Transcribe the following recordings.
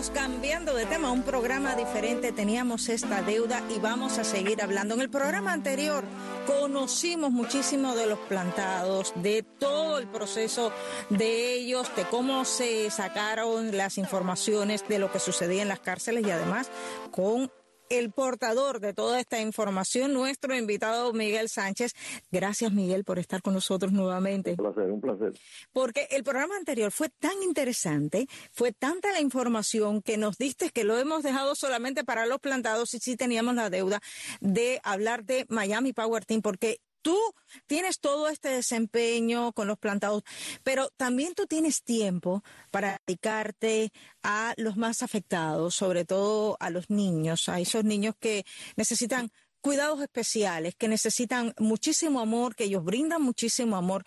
Iniciamos cambiando de tema, un programa diferente, teníamos esta deuda y vamos a seguir hablando. En el programa anterior conocimos muchísimo de los plantados, de todo el proceso de ellos, de cómo se sacaron las informaciones de lo que sucedía en las cárceles y además con el portador de toda esta información, nuestro invitado Miguel Sánchez. Gracias, Miguel, por estar con nosotros nuevamente. Un placer, un placer. Porque el programa anterior fue tan interesante, fue tanta la información que nos diste que lo hemos dejado solamente para los plantados y sí teníamos la deuda de hablar de Miami Power Team, porque tú tienes todo este desempeño con los plantados, pero también tú tienes tiempo para dedicarte a los más afectados, sobre todo a los niños, a esos niños que necesitan cuidados especiales, que necesitan muchísimo amor, que ellos brindan muchísimo amor.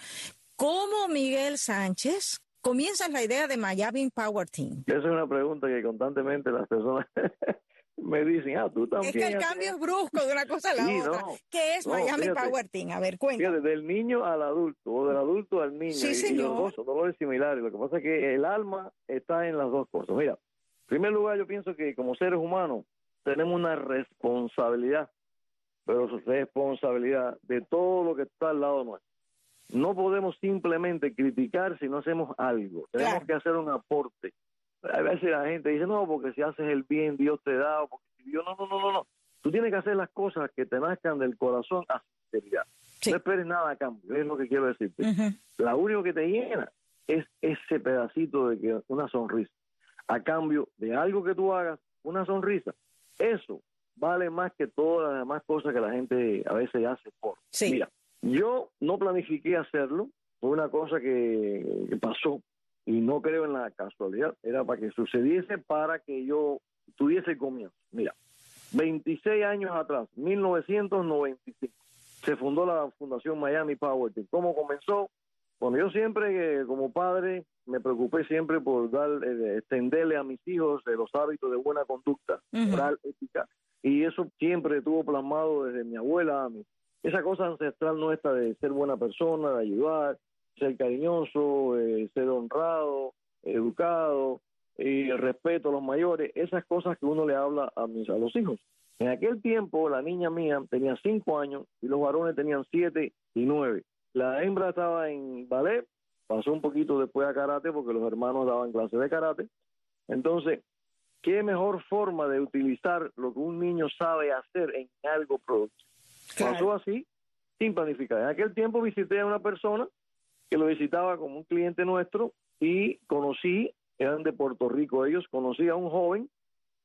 ¿Cómo Miguel Sánchez comienza la idea de Miami Power Team? Esa es una pregunta que constantemente las personas me dicen, ah, tú también. Es que el cambio es brusco de una cosa a la Sí, otra. no, ¿Qué es no, Miami fíjate. Power Team? A ver, cuenta. Fíjate, del niño al adulto, o del adulto al niño. Sí, y- y señor. los dos son dolores similares. Lo que pasa es que el alma está en las dos cosas. Mira, en primer lugar, yo pienso que como seres humanos tenemos una responsabilidad, pero su responsabilidad de todo lo que está al lado nuestro. No podemos simplemente criticar si no hacemos algo. Tenemos Claro. que hacer un aporte. A veces la gente dice, no, porque si haces el bien, Dios te da, o porque si Dios... No, no, no, no, no. Tú tienes que hacer las cosas que te nazcan del corazón a sinceridad. Sí. No esperes nada a cambio, es lo que quiero decirte. La único que te llena es ese pedacito de que una sonrisa. A cambio de algo que tú hagas, una sonrisa. Eso vale más que todas las demás cosas que la gente a veces hace por. Sí. Mira, yo no planifiqué hacerlo, fue una cosa que, que pasó y no creo en la casualidad, era para que sucediese para que yo tuviese comienzo. Mira, 26 años atrás, 1995, se fundó la Fundación Miami Power Team. ¿Cómo comenzó? Bueno, yo siempre, eh, como padre, me preocupé siempre por dar, eh, extenderle a mis hijos eh, los hábitos de buena conducta, Ujú. moral, ética, y eso siempre estuvo plasmado desde mi abuela a mí. Esa cosa ancestral nuestra de ser buena persona, de ayudar, ser cariñoso, eh, ser honrado, educado, y el respeto a los mayores, esas cosas que uno le habla a, mis, a los hijos. En aquel tiempo, la niña mía tenía cinco años y los varones tenían siete y nueve. La hembra estaba en ballet, pasó un poquito después a karate porque los hermanos daban clases de karate. Entonces, ¿qué mejor forma de utilizar lo que un niño sabe hacer en algo productivo? Claro. Pasó así, sin planificar. En aquel tiempo visité a una persona que lo visitaba como un cliente nuestro y conocí, eran de Puerto Rico ellos, conocí a un joven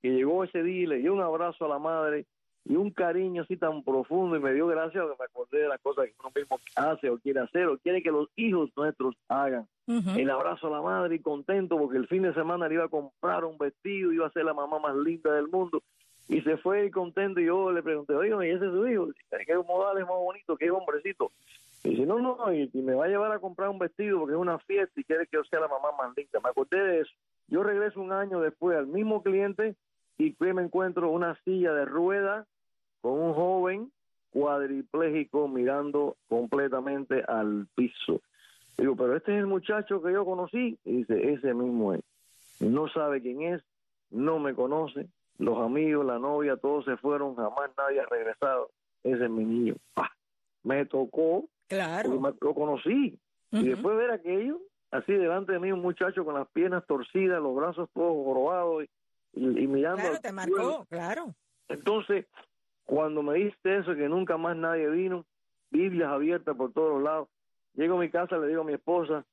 que llegó ese día y le dio un abrazo a la madre y un cariño así tan profundo y me dio gracia porque me acordé de las cosas que uno mismo hace o quiere hacer o quiere que los hijos nuestros hagan. El abrazo a la madre y contento porque el fin de semana le iba a comprar un vestido, iba a ser la mamá más linda del mundo. Y se fue contento y yo le pregunté, oye, ¿y ese es su hijo? ¿Qué modales más bonito? ¿Qué hombrecito? Y dice, no, no, y, me va a llevar a comprar un vestido porque es una fiesta y quiere que yo sea la mamá más linda. Me acordé de eso. Yo regreso un año después al mismo cliente y me encuentro una silla de ruedas con un joven cuadripléjico mirando completamente al piso. Digo, pero este es el muchacho que yo conocí. Y dice, ese mismo es. No sabe quién es, no me conoce. Los amigos, la novia, todos se fueron, jamás nadie ha regresado. Ese es mi niño. Me tocó, Claro. porque lo conocí. Y después ver aquello, así delante de mí, un muchacho con las piernas torcidas, los brazos todos jorobados y, y- y mirando. Claro, te marcó, claro. Entonces, cuando me diste eso, que nunca más nadie vino, Biblias abiertas por todos lados, llego a mi casa, le digo a mi esposa,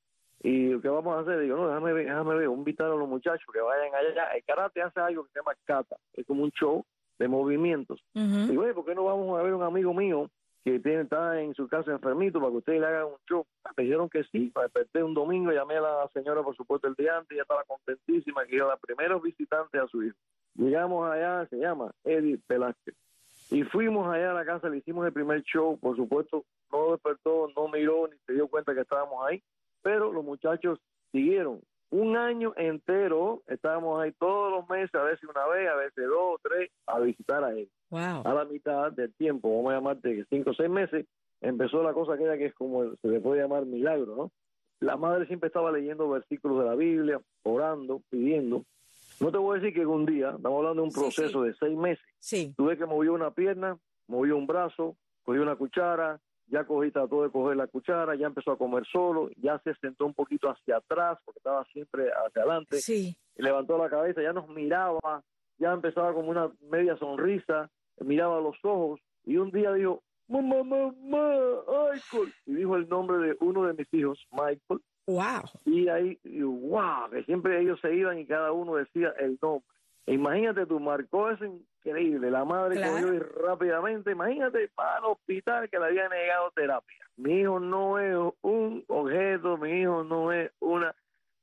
¿y qué vamos a hacer? Digo, no, déjame ver, déjame ver, invitar a los muchachos que vayan allá. El karate hace algo que se llama kata, es como un show de movimientos. Ujú. Digo, oye, ¿por qué no vamos a ver un amigo mío que tiene, está en su casa enfermito para que ustedes le hagan un show? Me dijeron que sí, me desperté un domingo, llamé a la señora, por supuesto, el día antes, ya estaba contentísima, que era la primera visitante a su hijo. Llegamos allá, se llama Edith Velázquez. Y fuimos allá a la casa, le hicimos el primer show, por supuesto, no despertó, no miró, ni se dio cuenta que estábamos ahí, pero los muchachos siguieron. Un año entero estábamos ahí todos los meses, a veces una vez, a veces dos, tres, a visitar a él. Wow. A la mitad del tiempo, vamos a llamarte cinco o seis meses, empezó la cosa aquella que es como se le puede llamar milagro, ¿no? La madre siempre estaba leyendo versículos de la Biblia, orando, pidiendo. No te voy a decir que un día, estamos hablando de un Sí, proceso de seis meses, Sí. tuve que movió una pierna, movió un brazo, cogió una cuchara, ya cogí, trató de coger la cuchara, ya empezó a comer solo, ya se sentó un poquito hacia atrás, porque estaba siempre hacia adelante, Sí. y levantó la cabeza, ya nos miraba, ya empezaba como una media sonrisa, miraba los ojos, y un día dijo, mamá, mamá, Michael, y dijo el nombre de uno de mis hijos, Michael, Wow. y ahí, y wow, que siempre ellos se iban y cada uno decía el nombre. Imagínate tú, marcó eso increíble. La madre Claro. cogió y rápidamente, imagínate, para el hospital que le había negado terapia. Mi hijo no es un objeto, mi hijo no es una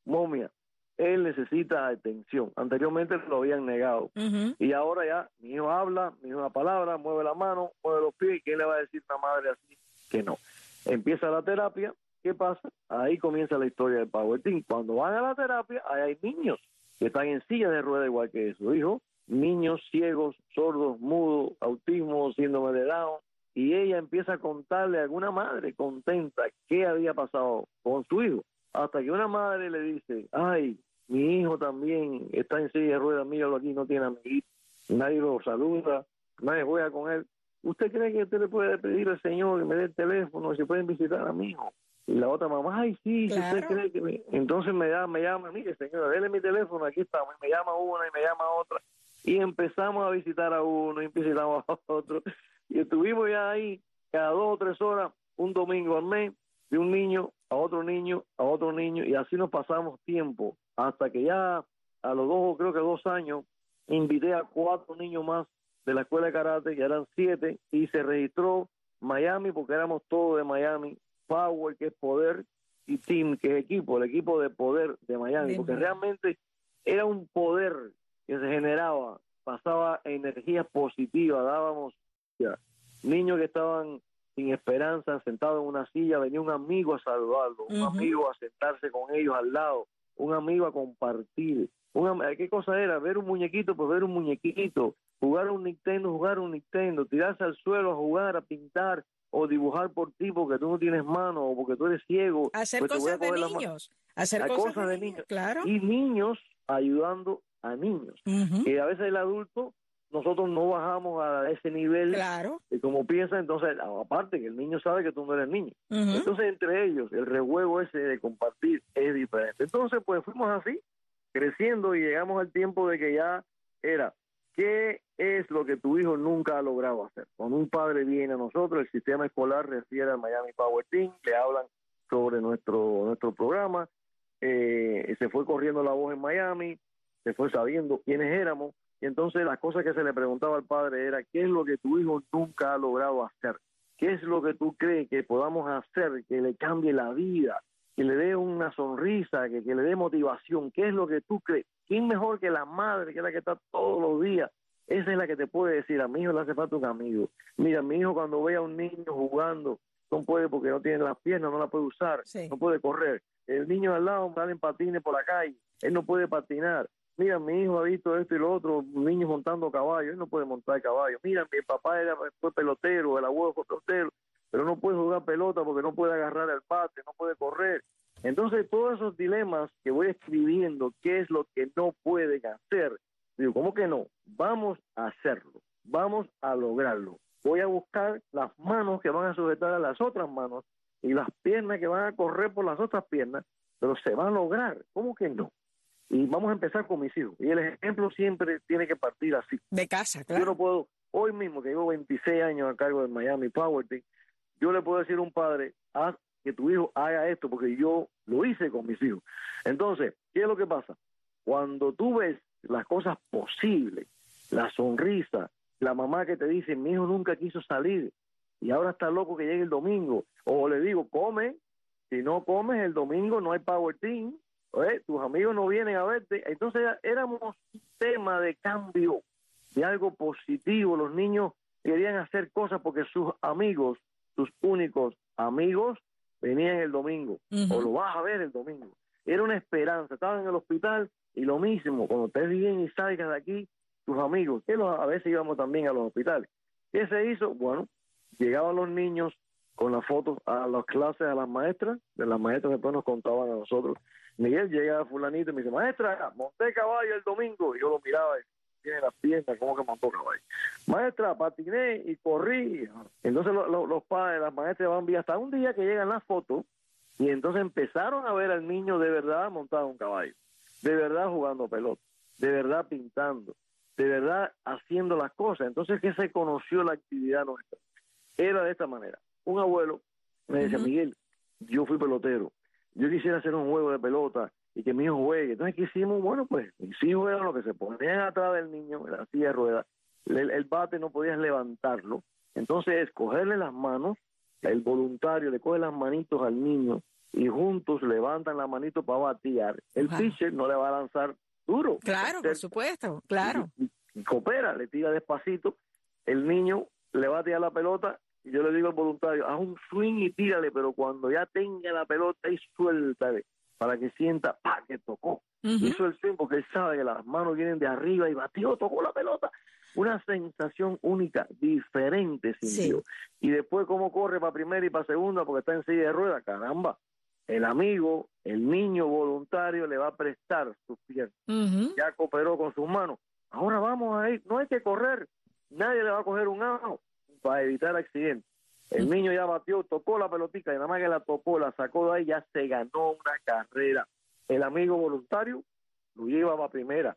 momia. Él necesita atención. Anteriormente lo habían negado. Y ahora ya, mi hijo habla, mi hijo una palabra, mueve la mano, mueve los pies, ¿y quién le va a decir una madre así que no? Empieza la terapia, ¿qué pasa? Ahí comienza la historia del Power Team. Cuando van a la terapia, ahí hay niños están en silla de rueda igual que su hijo, niños ciegos, sordos, mudos, autismo, síndrome de Down, y ella empieza a contarle a alguna madre contenta qué había pasado con su hijo, hasta que una madre le dice, ay, mi hijo también está en silla de ruedas, míralo aquí, no tiene amiguitos, nadie lo saluda, nadie juega con él. ¿Usted cree que usted le puede pedir al Señor que me dé el teléfono se pueden visitar a mi hijo? Y la otra mamá, ay, sí, si usted cree que me... Entonces me llama, me llama, mire, señora, déle mi teléfono, aquí estamos. Y me llama una y me llama otra. Y empezamos a visitar a uno y visitamos a otro. Y estuvimos ya ahí cada dos o tres horas, un domingo al mes, de un niño a otro niño, a otro niño, y así nos pasamos tiempo, hasta que ya a los dos, creo que dos años, invité a cuatro niños más de la escuela de karate, que eran siete, y se registró Miami, porque éramos todos de Miami, Power, que es poder, y Team, que es equipo, el equipo de poder de Miami, porque realmente era un poder que se generaba, pasaba energía positiva, dábamos ya, niños que estaban sin esperanza, sentados en una silla, venía un amigo a saludarlo, un amigo a sentarse con ellos al lado, un amigo a compartir. Un am- ¿Qué cosa era? Ver un muñequito, pues ver un muñequito, jugar un Nintendo, jugar un Nintendo, tirarse al suelo a jugar, a pintar o dibujar por ti porque tú no tienes mano o porque tú eres ciego. Hacer pues cosas de niños. Hacer cosas, cosas de niños. niños. Claro. Y niños ayudando a niños. Que a veces el adulto, nosotros no bajamos a ese nivel Claro. de como piensa, entonces, aparte que el niño sabe que tú no eres niño. Entonces, entre ellos, el rejuego ese de compartir es diferente. Entonces, pues fuimos así, creciendo y llegamos al tiempo de que ya era, ¿qué es lo que tu hijo nunca ha logrado hacer? Cuando un padre viene a nosotros, el sistema escolar refiere al Miami Power Team, le hablan sobre nuestro, nuestro programa, eh, se fue corriendo la voz en Miami, se fue sabiendo quiénes éramos, y entonces las cosas que se le preguntaba al padre era, ¿qué es lo que tu hijo nunca ha logrado hacer? ¿Qué es lo que tú crees que podamos hacer que le cambie la vida, que le dé una sonrisa, que, que le dé motivación? ¿Qué es lo que tú crees? ¿Quién mejor que la madre, que es la que está todos los días? Esa es la que te puede decir, a mi hijo le hace falta un amigo. Mira, mi hijo cuando ve a un niño jugando, no puede porque no tiene las piernas, no la puede usar, Sí. no puede correr. El niño al lado sale en patines por la calle, él no puede patinar. Mira, mi hijo ha visto esto y lo otro, niños montando caballo, él no puede montar caballo. Mira, mi papá era, fue pelotero, el abuelo fue pelotero, pero no puede jugar pelota porque no puede agarrar el bate, no puede correr. Entonces, todos esos dilemas que voy escribiendo, qué es lo que no pueden hacer, digo, ¿cómo que no? Vamos a hacerlo, vamos a lograrlo. Voy a buscar las manos que van a sujetar a las otras manos y las piernas que van a correr por las otras piernas, pero se va a lograr, ¿cómo que no? Y vamos a empezar con mis hijos. Y el ejemplo siempre tiene que partir así. De casa, Yo no puedo, hoy mismo que llevo 26 años a cargo del Miami Power Team, yo le puedo decir a un padre, haz que tu hijo haga esto, porque yo lo hice con mis hijos. Entonces, ¿qué es lo que pasa? Cuando tú ves las cosas posibles, la sonrisa, la mamá que te dice, mi hijo nunca quiso salir y ahora está loco que llegue el domingo, o le digo, come, si no comes el domingo no hay Power Team, ¿eh? tus amigos no vienen a verte. Entonces éramos un tema de cambio, de algo positivo. Los niños querían hacer cosas porque sus amigos, sus únicos amigos, venían el domingo, o lo vas a ver el domingo. Era una esperanza, estaban en el hospital y lo mismo, cuando estés bien y salgas de aquí, tus amigos, que a veces íbamos también a los hospitales. ¿Qué se hizo? Bueno, llegaban los niños con las fotos a las clases a las maestras, de las maestras después nos contaban a nosotros. Miguel llega a fulanito y me dice, maestra, monté caballo el domingo, y yo lo miraba y tiene las piernas, como que montó caballo. Maestra, patiné y corrí. Entonces los padres, las maestras van bien hasta un día que llegan las fotos y entonces empezaron a ver al niño de verdad montado un caballo, de verdad jugando pelota, de verdad pintando, de verdad haciendo las cosas. Entonces que se conoció la actividad nuestra. Era de esta manera. Un abuelo me decía, Miguel, yo fui pelotero, yo quisiera hacer un juego de pelota y que mi hijo juegue. Entonces, ¿qué hicimos? Bueno, pues mis hijos eran los que se ponían atrás del niño en la silla de ruedas. El, bate no podías levantarlo. Entonces, es cogerle las manos, el voluntario le coge las manitos al niño y juntos levantan la manito para batear. El pitcher no le va a lanzar duro. Claro, por supuesto, claro. Y, coopera, le tira despacito. El niño le batea la pelota y yo le digo al voluntario, haz un swing y tírale, pero cuando ya tenga la pelota y suéltale para que sienta, pa, que tocó. Hizo el swing porque él sabe que las manos vienen de arriba y batió, tocó la pelota. Una sensación única, diferente sintió. Y después cómo corre para primera y para segunda porque está en silla de ruedas, caramba. El amigo, el niño voluntario le va a prestar sus piernas. Ya cooperó con sus manos. Ahora vamos a ir, no hay que correr, nadie le va a coger un ajo para evitar accidentes. El niño ya batió, tocó la pelotita y nada más que la tocó, la sacó de ahí, ya se ganó una carrera. El amigo voluntario lo lleva para primera.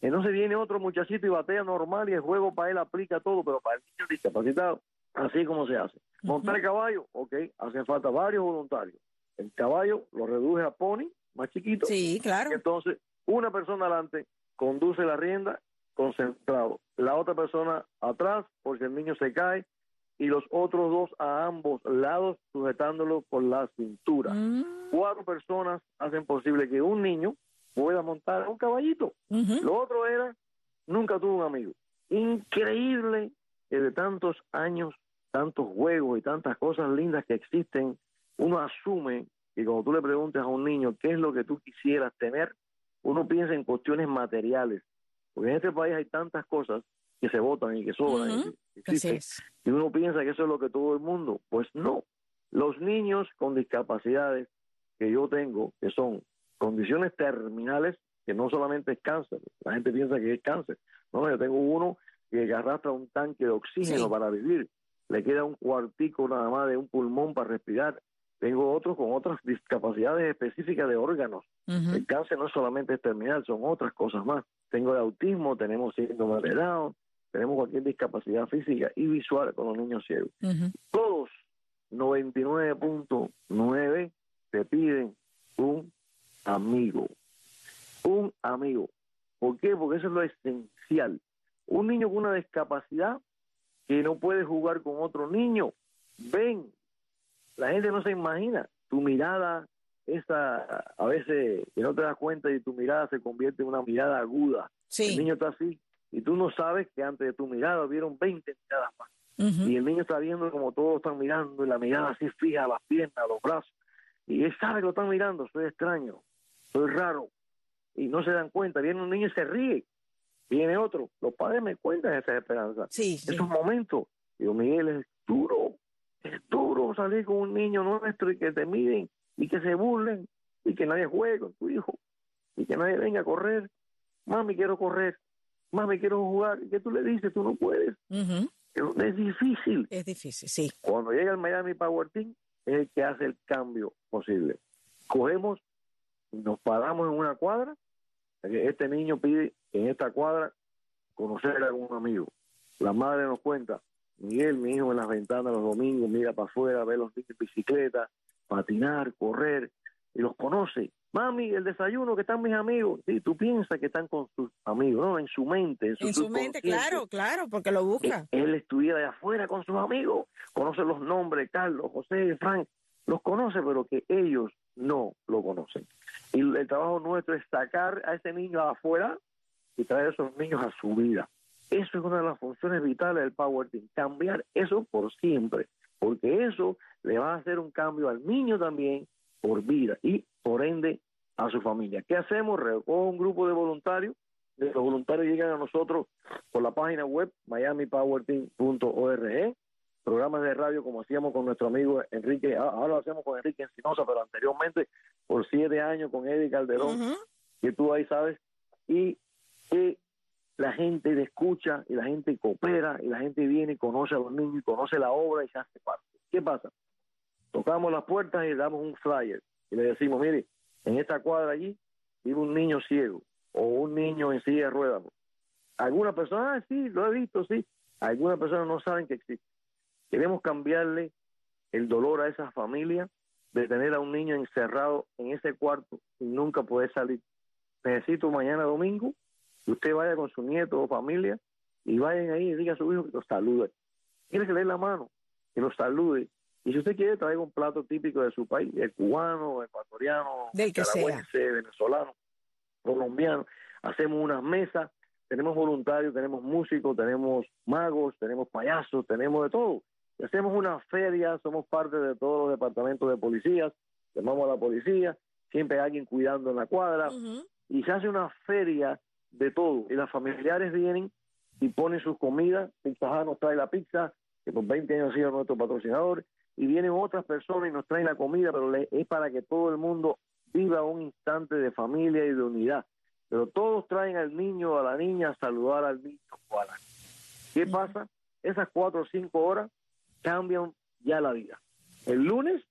Entonces viene otro muchachito y batea normal y el juego para él aplica todo, pero para el niño discapacitado, así como se hace. Montar el caballo, ok, hacen falta varios voluntarios. El caballo lo reduje a pony, más chiquito. Sí, claro. entonces, una persona adelante conduce la rienda concentrado. La otra persona atrás, porque el niño se cae, y los otros dos a ambos lados sujetándolo por la cintura. Mm. Cuatro personas hacen posible que un niño pueda montar un caballito. Lo otro era, nunca tuvo un amigo. Increíble que de tantos años, tantos juegos y tantas cosas lindas que existen, uno asume que cuando tú le preguntes a un niño qué es lo que tú quisieras tener, uno piensa en cuestiones materiales. Porque en este país hay tantas cosas que se votan y que sobran. y, uno piensa que eso es lo que todo el mundo. Pues no. Los niños con discapacidades que yo tengo, que son condiciones terminales, que no solamente es cáncer, la gente piensa que es cáncer. No, yo tengo uno que arrastra un tanque de oxígeno para vivir, le queda un cuartico nada más de un pulmón para respirar. Tengo otros con otras discapacidades específicas de órganos. El cáncer no solamente es terminal, son otras cosas más. Tengo el autismo, tenemos síndrome de Down, tenemos cualquier discapacidad física y visual con los niños ciegos. Todos, 99.9, te piden un amigo. Un amigo. ¿Por qué? Porque eso es lo esencial. Un niño con una discapacidad que no puede jugar con otro niño. Ven, la gente no se imagina. Tu mirada, esa a veces que no te das cuenta y tu mirada se convierte en una mirada aguda. El niño está así y tú no sabes que antes de tu mirada vieron 20 miradas más. Y el niño está viendo como todos están mirando y la mirada así fija las piernas, los brazos. Y él sabe que lo están mirando, soy extraño, soy raro. Y no se dan cuenta, viene un niño y se ríe. Viene otro. Los padres me cuentan esa esperanza. Sí, Esos momentos. Digo, Miguel, es duro. Es duro salir con un niño nuestro y que te miren y que se burlen y que nadie juegue con tu hijo y que nadie venga a correr. Mami, quiero correr me quiero jugar. ¿Y qué tú le dices? Tú no puedes. Es difícil. Es difícil, sí. Cuando llega el Miami Power Team, es el que hace el cambio posible. Cogemos, nos paramos en una cuadra. Este niño pide en esta cuadra conocer a algún amigo. La madre nos cuenta, Miguel, mi hijo en las ventanas los domingos, mira para afuera, ve los niños en bicicleta, patinar, correr, y los conoce. Mami, el desayuno que están mis amigos. Sí, tú piensas que están con sus amigos, ¿no? En su mente. En su, en su mente, claro, claro, porque lo busca. Él, él estuviera de afuera con sus amigos, conoce los nombres, Carlos, José, Frank, los conoce, pero que ellos no lo conocen. Y el trabajo nuestro es sacar a ese niño afuera y traer a esos niños a su vida. Eso es una de las funciones vitales del Power Team, cambiar eso por siempre, porque eso le va a hacer un cambio al niño también por vida y por ende a su familia. ¿Qué hacemos? Recojo un grupo de voluntarios, los voluntarios llegan a nosotros por la página web miamipowerteam.org, programas de radio como hacíamos con nuestro amigo Enrique, ah, ahora lo hacemos con Enrique Encinosa, pero anteriormente por siete años con Eddie Calderón, que tú ahí sabes, y que la gente escucha y la gente coopera y la gente viene y conoce a los niños y conoce la obra y se hace parte. ¿Qué pasa? Tocamos las puertas y le damos un flyer y le decimos, mire, en esta cuadra allí vive un niño ciego o un niño en silla de ruedas. Algunas personas, ah, sí, lo he visto, sí. Algunas personas no saben que existe. Queremos cambiarle el dolor a esa familia de tener a un niño encerrado en ese cuarto y nunca poder salir. Necesito mañana domingo que usted vaya con su nieto o familia y vayan ahí y diga a su hijo que los salude. Tiene que leer la mano, que los salude. Y si usted quiere, traiga un plato típico de su país, el cubano, ecuatoriano, Del que venezolano, colombiano. Hacemos unas mesas, tenemos voluntarios, tenemos músicos, tenemos magos, tenemos payasos, tenemos de todo. hacemos una feria, somos parte de todos los departamentos de policías, llamamos a la policía, siempre hay alguien cuidando en la cuadra, y se hace una feria de todo. Y las familiares vienen y ponen sus comidas. Pizza nos trae la pizza, que por 20 años ha sido nuestro patrocinador. Y vienen otras personas y nos traen la comida, pero es para que todo el mundo viva un instante de familia y de unidad. Pero todos traen al niño o a la niña a saludar al niño o a la niña. ¿Qué pasa? Esas cuatro o cinco horas cambian ya la vida. El lunes,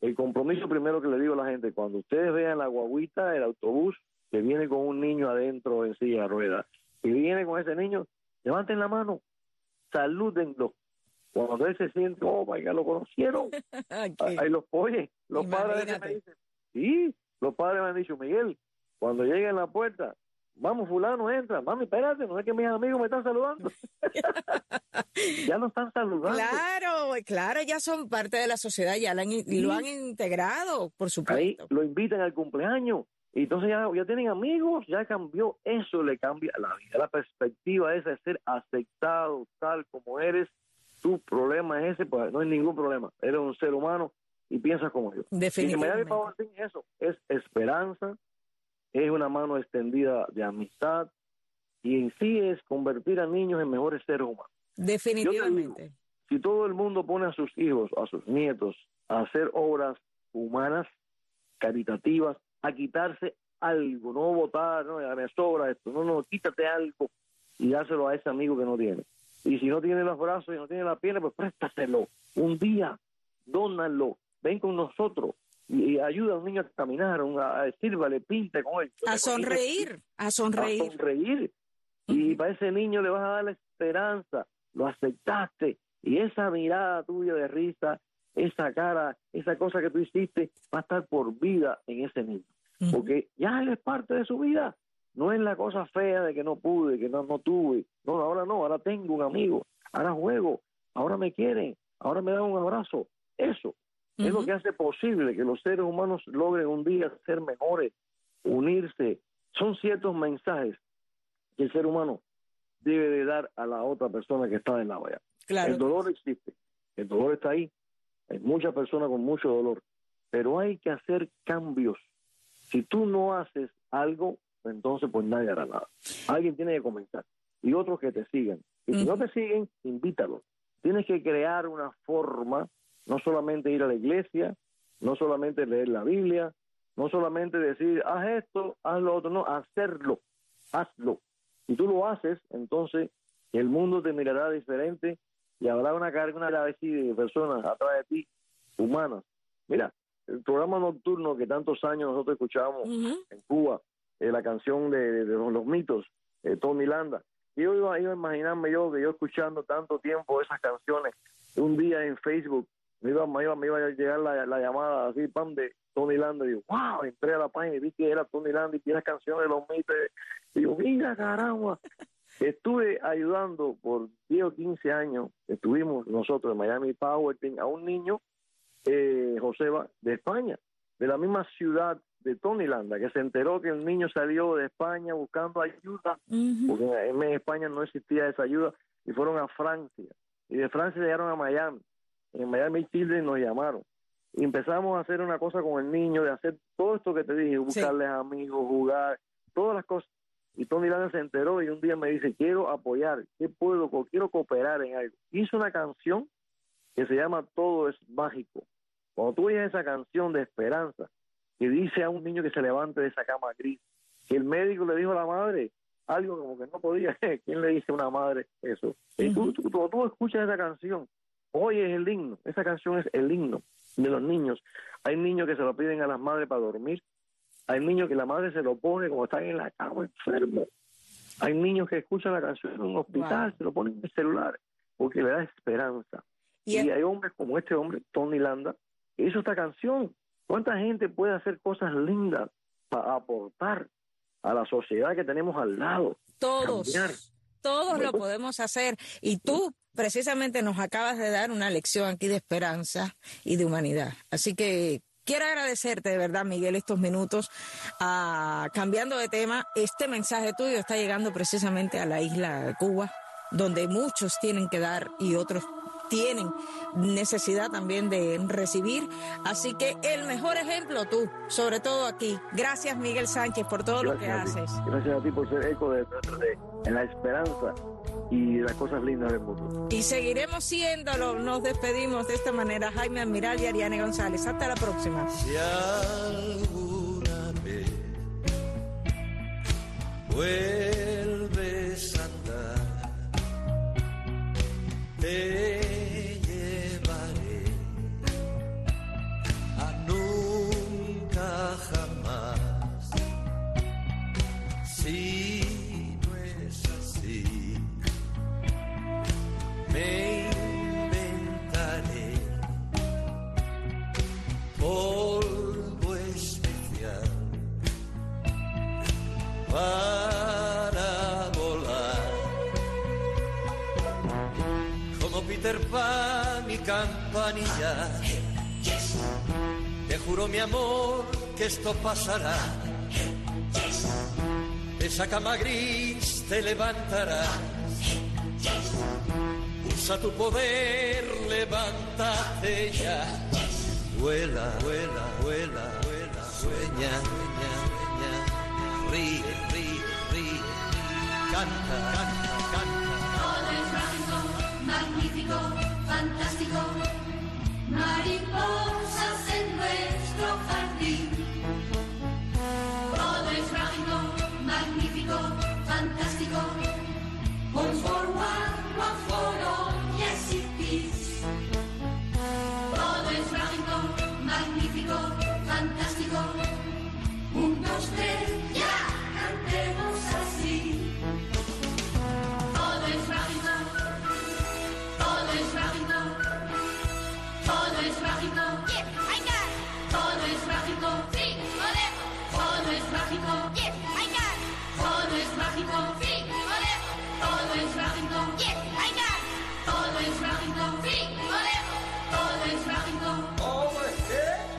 el compromiso primero que le digo a la gente, cuando ustedes vean la guaguita, el autobús, que viene con un niño adentro en silla de ruedas y viene con ese niño, levanten la mano, salúdenlo. Cuando él se siente, oh, vaya, lo conocieron. Ahí los oye, los padres me dicen, sí, los padres me han dicho, Miguel, cuando lleguen a la puerta, vamos, fulano, entra, mami, espérate, no es que mis amigos me están saludando. ya lo están saludando. Claro, claro, ya son parte de la sociedad, ya lo han, lo han integrado, por supuesto. Ahí lo invitan al cumpleaños, y entonces ya, ya tienen amigos, ya cambió, eso le cambia la vida. La perspectiva esa de ser aceptado tal como eres, tu problema es ese, pues no hay ningún problema. Eres un ser humano y piensas como yo. Definitivamente. Y eso es esperanza, es una mano extendida de amistad y en sí es convertir a niños en mejores seres humanos. Definitivamente. si todo el mundo pone a sus hijos, a sus nietos, a hacer obras humanas, caritativas, a quitarse algo, no votar, no, me sobra esto, no, no, quítate algo y dáselo a ese amigo que no tiene. Y si no tiene los brazos y no tiene la pierna, pues préstaselo. Un día, dónalo, ven con nosotros y, ayuda a un niño a caminar, a, decir, vale, pinte con él. A sonreír, a sonreír. A sonreír. Y para ese niño le vas a dar la esperanza, lo aceptaste. Y esa mirada tuya de risa esa cara, esa cosa que tú hiciste, va a estar por vida en ese niño. Porque ya él es parte de su vida. No es la cosa fea de que no pude, que no, no tuve. No, ahora no, ahora tengo un amigo, ahora juego, ahora me quieren, ahora me dan un abrazo. Eso es lo que hace posible que los seres humanos logren un día ser mejores, unirse. Son ciertos mensajes que el ser humano debe de dar a la otra persona que está en la valla. El dolor existe, el dolor está ahí, hay muchas personas con mucho dolor, pero hay que hacer cambios. Si tú no haces algo, entonces pues nadie hará nada. Alguien tiene que comenzar y otros que te sigan. Y si no te siguen, invítalos. Tienes que crear una forma, no solamente ir a la iglesia, no solamente leer la Biblia, no solamente decir, haz esto, haz lo otro, no, hacerlo, hazlo. Si tú lo haces, entonces el mundo te mirará diferente y habrá una carga, una de personas atrás de ti, humanas. Mira, el programa nocturno que tantos años nosotros escuchábamos en Cuba, eh, la canción de, los, mitos, de Tony Landa. Y yo iba, a imaginarme yo que yo escuchando tanto tiempo esas canciones, un día en Facebook me iba, me iba, me iba a llegar la, llamada así, pam, de Tony Landa, y digo, wow, entré a la página y vi que era Tony Landa y que las canciones de los mitos, y digo, mira, caramba, Estuve ayudando por 10 o 15 años, estuvimos nosotros en Miami Power Team, a un niño, eh, Joseba, de España, de la misma ciudad de Tony Landa, que se enteró que el niño salió de España buscando ayuda, porque en España no existía esa ayuda, y fueron a Francia. Y de Francia llegaron a Miami. En Miami Children nos llamaron. Y empezamos a hacer una cosa con el niño, de hacer todo esto que te dije, buscarles amigos, jugar, todas las cosas. Y Tony Landa se enteró y un día me dice, quiero apoyar, ¿qué puedo? Quiero cooperar en algo. Hizo una canción que se llama Todo es mágico. Cuando tú oyes esa canción de esperanza, que dice a un niño que se levante de esa cama gris, que el médico le dijo a la madre algo como que no podía, ¿quién le dice a una madre eso? Y tú, tú- cuando tú escuchas esa canción, oyes el himno, esa canción es el himno de los niños. Hay niños que se lo piden a las madres para dormir, hay niños que la madre se lo pone cuando están en la cama enfermos, hay niños que escuchan la canción en un hospital, Wow. se lo ponen en el celular, porque le da esperanza. Y Y, hay hombres como este hombre, Tony Landa, que hizo esta canción. ¿Cuánta gente puede hacer cosas lindas para aportar a la sociedad que tenemos al lado? Todos, cambiar. todos lo podemos hacer. Y tú precisamente nos acabas de dar una lección aquí de esperanza y de humanidad. Así que quiero agradecerte de verdad, Miguel, estos minutos. Ah, cambiando de tema, este mensaje tuyo está llegando precisamente a la isla de Cuba, donde muchos tienen que dar y otros tienen necesidad también de recibir. Así que el mejor ejemplo tú, sobre todo aquí. Gracias, Miguel Sánchez, por todo lo que haces. Gracias a ti por ser eco de, de- de la esperanza y las cosas lindas del mundo. Y seguiremos siéndolo. Nos despedimos de esta manera. Jaime Admiral y Ariane González. Hasta la próxima. Si alguna vez vuelves a andar, te llevaré a nunca jamás. Si para volar. Como Peter Pan y campanilla, te juro mi amor que esto pasará. Esa cama gris te levantará. Usa tu poder, levántate ya. Vuela, vuela, vuela, vuela, sueña, ríe, ríe, ríe, canta, canta, canta. Todo es mágico, magnífico, fantástico. Mariposas en nuestro jardín. Todo es mágico, yes, I got it. Todo es mágico, sí, podemos.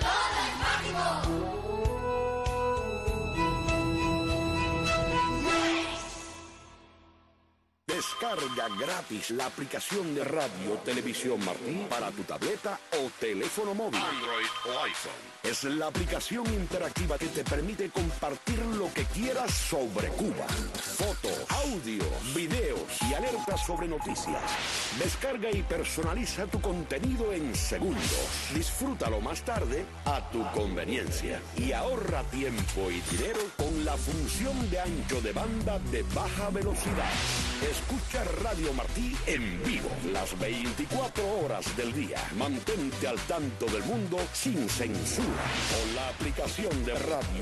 Descarga gratis la aplicación de Radio Televisión Martí para tu tableta o teléfono móvil. Android o iPhone. Es la aplicación interactiva que te permite compartir lo que quieras sobre Cuba. Fotos, audio, videos y alertas sobre noticias. Descarga y personaliza tu contenido en segundos. Disfrútalo más tarde a tu conveniencia. Y ahorra tiempo y dinero con la función de ancho de banda de baja velocidad. Escucha Radio Martí en vivo las 24 horas del día. Mantente al tanto del mundo sin censura con la aplicación de Radio